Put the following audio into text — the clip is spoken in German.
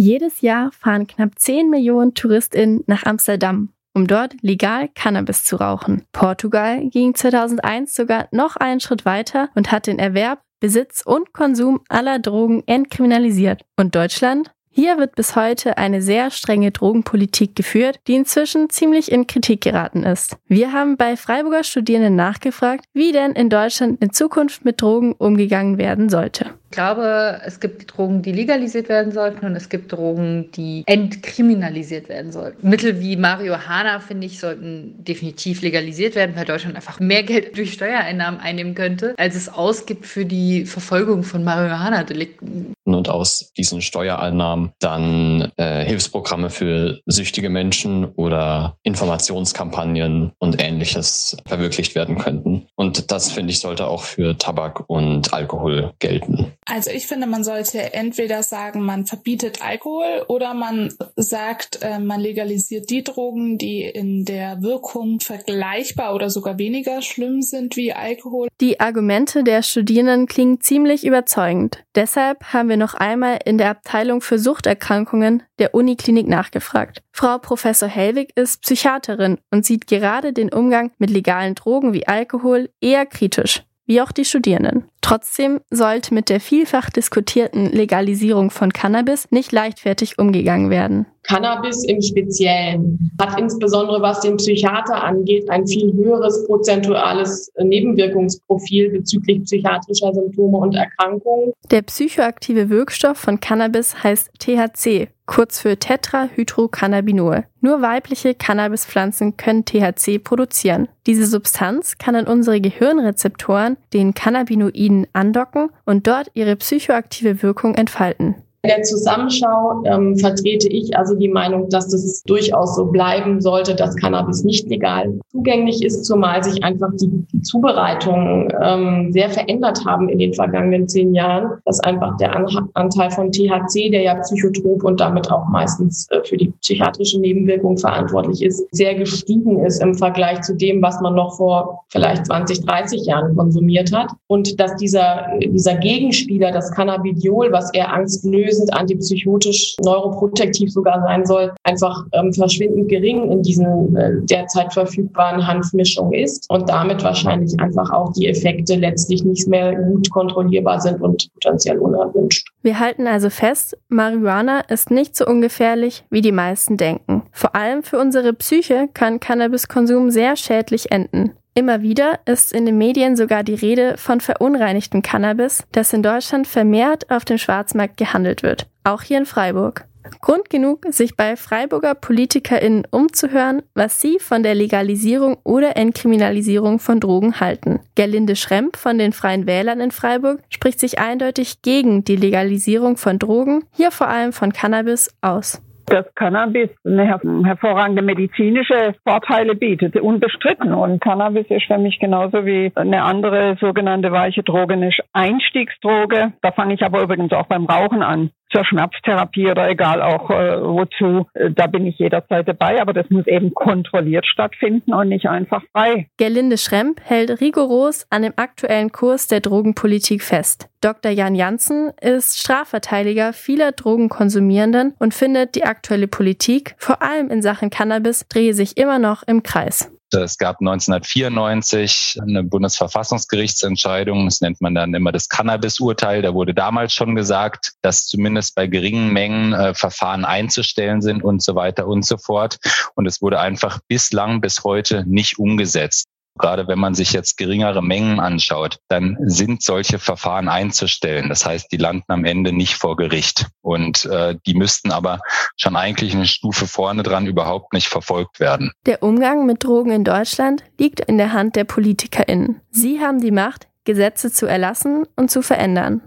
Jedes Jahr fahren knapp 10 Millionen TouristInnen nach Amsterdam, um dort legal Cannabis zu rauchen. Portugal ging 2001 sogar noch einen Schritt weiter und hat den Erwerb, Besitz und Konsum aller Drogen entkriminalisiert. Und Deutschland? Hier wird bis heute eine sehr strenge Drogenpolitik geführt, die inzwischen ziemlich in Kritik geraten ist. Wir haben bei Freiburger Studierenden nachgefragt, wie denn in Deutschland in Zukunft mit Drogen umgegangen werden sollte. Ich glaube, es gibt Drogen, die legalisiert werden sollten und es gibt Drogen, die entkriminalisiert werden sollten. Mittel wie Marihuana, finde ich, sollten definitiv legalisiert werden, weil Deutschland einfach mehr Geld durch Steuereinnahmen einnehmen könnte, als es ausgibt für die Verfolgung von Marihuana-Delikten. Und aus diesen Steuereinnahmen dann äh, Hilfsprogramme für süchtige Menschen oder Informationskampagnen und ähnliches verwirklicht werden könnten. Und das, finde ich, sollte auch für Tabak und Alkohol gelten. Also ich finde, man sollte entweder sagen, man verbietet Alkohol oder man sagt, äh, man legalisiert die Drogen, die in der Wirkung vergleichbar oder sogar weniger schlimm sind wie Alkohol. Die Argumente der Studierenden klingen ziemlich überzeugend. Deshalb haben wir noch einmal in der Abteilung für Suchterkrankungen der Uniklinik nachgefragt. Frau Professor Hellwig ist Psychiaterin und sieht gerade den Umgang mit legalen Drogen wie Alkohol eher kritisch wie auch die Studierenden. Trotzdem sollte mit der vielfach diskutierten Legalisierung von Cannabis nicht leichtfertig umgegangen werden. Cannabis im Speziellen hat insbesondere was den Psychiater angeht ein viel höheres prozentuales Nebenwirkungsprofil bezüglich psychiatrischer Symptome und Erkrankungen. Der psychoaktive Wirkstoff von Cannabis heißt THC, kurz für Tetrahydrocannabinol. Nur weibliche Cannabispflanzen können THC produzieren. Diese Substanz kann an unsere Gehirnrezeptoren, den Cannabinoiden, andocken und dort ihre psychoaktive Wirkung entfalten. In der Zusammenschau ähm, vertrete ich also die Meinung, dass das durchaus so bleiben sollte, dass Cannabis nicht legal zugänglich ist, zumal sich einfach die, Zubereitungen ähm, sehr verändert haben in den vergangenen zehn Jahren, dass einfach der Anteil von THC, der ja psychotrop und damit auch meistens äh, für die psychiatrische Nebenwirkung verantwortlich ist, sehr gestiegen ist im Vergleich zu dem, was man noch vor vielleicht 20, 30 Jahren konsumiert hat. Und dass dieser, dieser Gegenspieler, das Cannabidiol, was eher Angst lösend, antipsychotisch, neuroprotektiv sogar sein soll, einfach ähm, verschwindend gering in diesen äh, derzeit verfügbaren Hanfmischungen ist und damit wahrscheinlich einfach auch die Effekte letztlich nicht mehr gut kontrollierbar sind und potenziell unerwünscht. Wir halten also fest, Marihuana ist nicht so ungefährlich, wie die meisten denken. Vor allem für unsere Psyche kann Cannabiskonsum sehr schädlich enden. Immer wieder ist in den Medien sogar die Rede von verunreinigtem Cannabis, das in Deutschland vermehrt auf dem Schwarzmarkt gehandelt wird, auch hier in Freiburg. Grund genug, sich bei Freiburger PolitikerInnen umzuhören, was sie von der Legalisierung oder Entkriminalisierung von Drogen halten. Gerlinde Schremp von den Freien Wählern in Freiburg spricht sich eindeutig gegen die Legalisierung von Drogen, hier vor allem von Cannabis, aus dass Cannabis her hervorragende medizinische Vorteile bietet, unbestritten. Und Cannabis ist für mich genauso wie eine andere sogenannte weiche Droge eine Einstiegsdroge. Da fange ich aber übrigens auch beim Rauchen an zur Schmerztherapie oder egal auch äh, wozu, äh, da bin ich jederzeit dabei, aber das muss eben kontrolliert stattfinden und nicht einfach frei. Gerlinde Schremp hält rigoros an dem aktuellen Kurs der Drogenpolitik fest. Dr. Jan Janssen ist Strafverteidiger vieler Drogenkonsumierenden und findet, die aktuelle Politik, vor allem in Sachen Cannabis, drehe sich immer noch im Kreis. Es gab 1994 eine Bundesverfassungsgerichtsentscheidung, das nennt man dann immer das Cannabis-Urteil. Da wurde damals schon gesagt, dass zumindest bei geringen Mengen äh, Verfahren einzustellen sind und so weiter und so fort. Und es wurde einfach bislang bis heute nicht umgesetzt. Gerade wenn man sich jetzt geringere Mengen anschaut, dann sind solche Verfahren einzustellen. Das heißt, die landen am Ende nicht vor Gericht. Und äh, die müssten aber schon eigentlich eine Stufe vorne dran überhaupt nicht verfolgt werden. Der Umgang mit Drogen in Deutschland liegt in der Hand der PolitikerInnen. Sie haben die Macht, Gesetze zu erlassen und zu verändern.